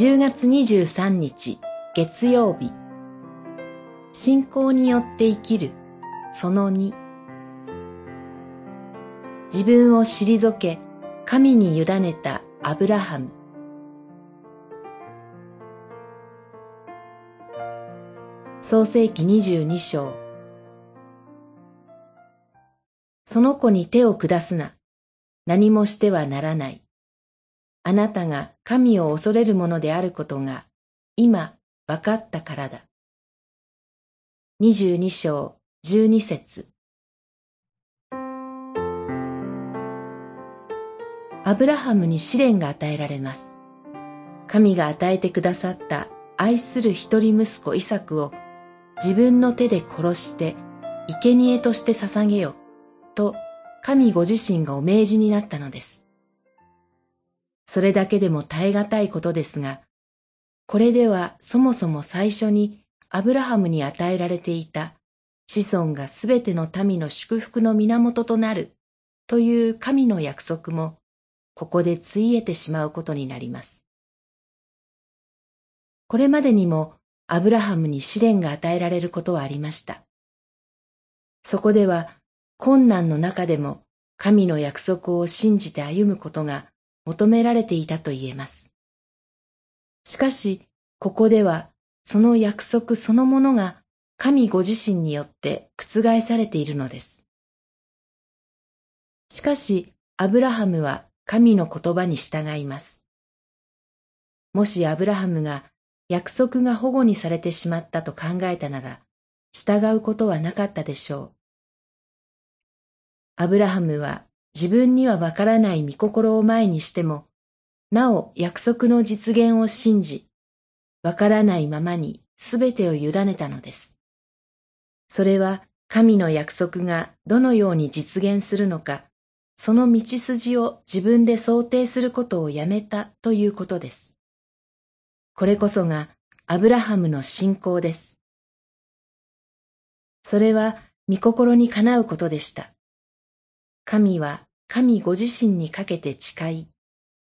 10月23日月曜日信仰によって生きるその2自分を退け神に委ねたアブラハム創世紀22章その子に手を下すな。何もしてはならない。あなたが神を恐れるものであることが今分かったからだ。二十二章十二節アブラハムに試練が与えられます。神が与えてくださった愛する一人息子イサクを自分の手で殺して生贄として捧げよと神ご自身がお命じになったのです。それだけでも耐え難いことですが、これではそもそも最初にアブラハムに与えられていた子孫がすべての民の祝福の源となるという神の約束もここでついえてしまうことになります。これまでにもアブラハムに試練が与えられることはありました。そこでは困難の中でも神の約束を信じて歩むことが求められていたと言えます。しかし、ここでは、その約束そのものが神ご自身によって覆されているのです。しかし、アブラハムは神の言葉に従います。もしアブラハムが約束が保護にされてしまったと考えたなら、従うことはなかったでしょう。アブラハムは自分にはわからない御心を前にしても、なお約束の実現を信じ、わからないままにすべてを委ねたのです。それは神の約束がどのように実現するのか、その道筋を自分で想定することをやめたということです。これこそがアブラハムの信仰です。それは御心にかなうことでした。神は神ご自身にかけて誓い、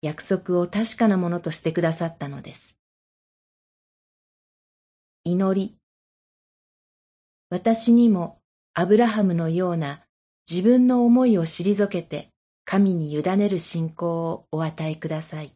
約束を確かなものとしてくださったのです。祈り。私にもアブラハムのような自分の思いを退けて神に委ねる信仰をお与えください。